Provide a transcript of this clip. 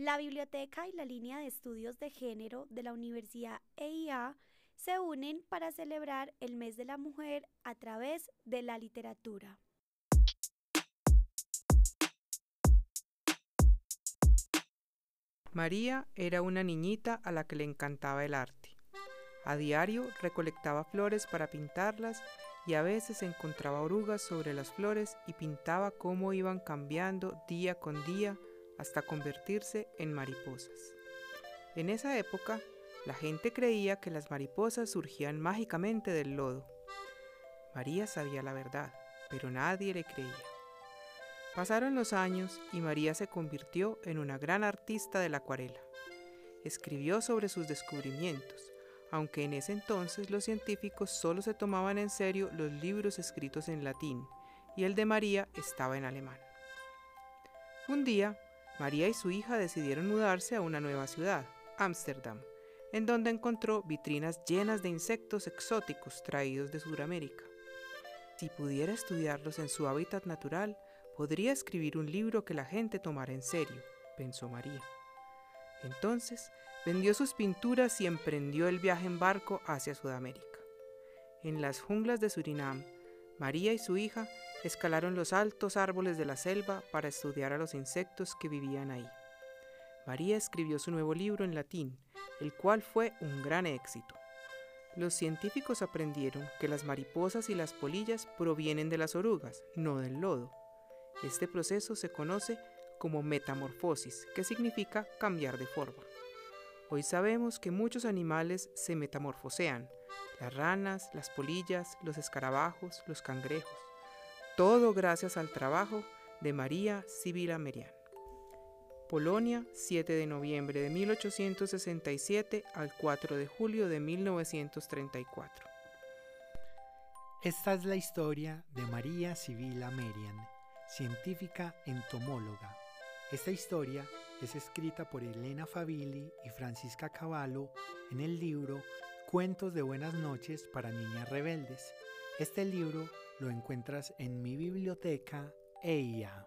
La biblioteca y la línea de estudios de género de la Universidad EIA se unen para celebrar el mes de la mujer a través de la literatura. María era una niñita a la que le encantaba el arte. A diario recolectaba flores para pintarlas y a veces encontraba orugas sobre las flores y pintaba cómo iban cambiando día con día hasta convertirse en mariposas. En esa época, la gente creía que las mariposas surgían mágicamente del lodo. María sabía la verdad, pero nadie le creía. Pasaron los años y María se convirtió en una gran artista de la acuarela. Escribió sobre sus descubrimientos, aunque en ese entonces los científicos solo se tomaban en serio los libros escritos en latín y el de María estaba en alemán. Un día, María y su hija decidieron mudarse a una nueva ciudad, Ámsterdam, en donde encontró vitrinas llenas de insectos exóticos traídos de Sudamérica. Si pudiera estudiarlos en su hábitat natural, podría escribir un libro que la gente tomara en serio, pensó María. Entonces vendió sus pinturas y emprendió el viaje en barco hacia Sudamérica. En las junglas de Surinam, María y su hija escalaron los altos árboles de la selva para estudiar a los insectos que vivían ahí. María escribió su nuevo libro en latín, el cual fue un gran éxito. Los científicos aprendieron que las mariposas y las polillas provienen de las orugas, no del lodo. Este proceso se conoce como metamorfosis, que significa cambiar de forma. Hoy sabemos que muchos animales se metamorfosean, las ranas, las polillas, los escarabajos, los cangrejos, todo gracias al trabajo de María Sibila Merian. Polonia, 7 de noviembre de 1867 al 4 de julio de 1934. Esta es la historia de María Sibila Merian, científica entomóloga. Esta historia es escrita por Elena Favilli y Francisca Cavallo en el libro Cuentos de Buenas noches para Niñas Rebeldes. Este libro lo encuentras en mi biblioteca EIA.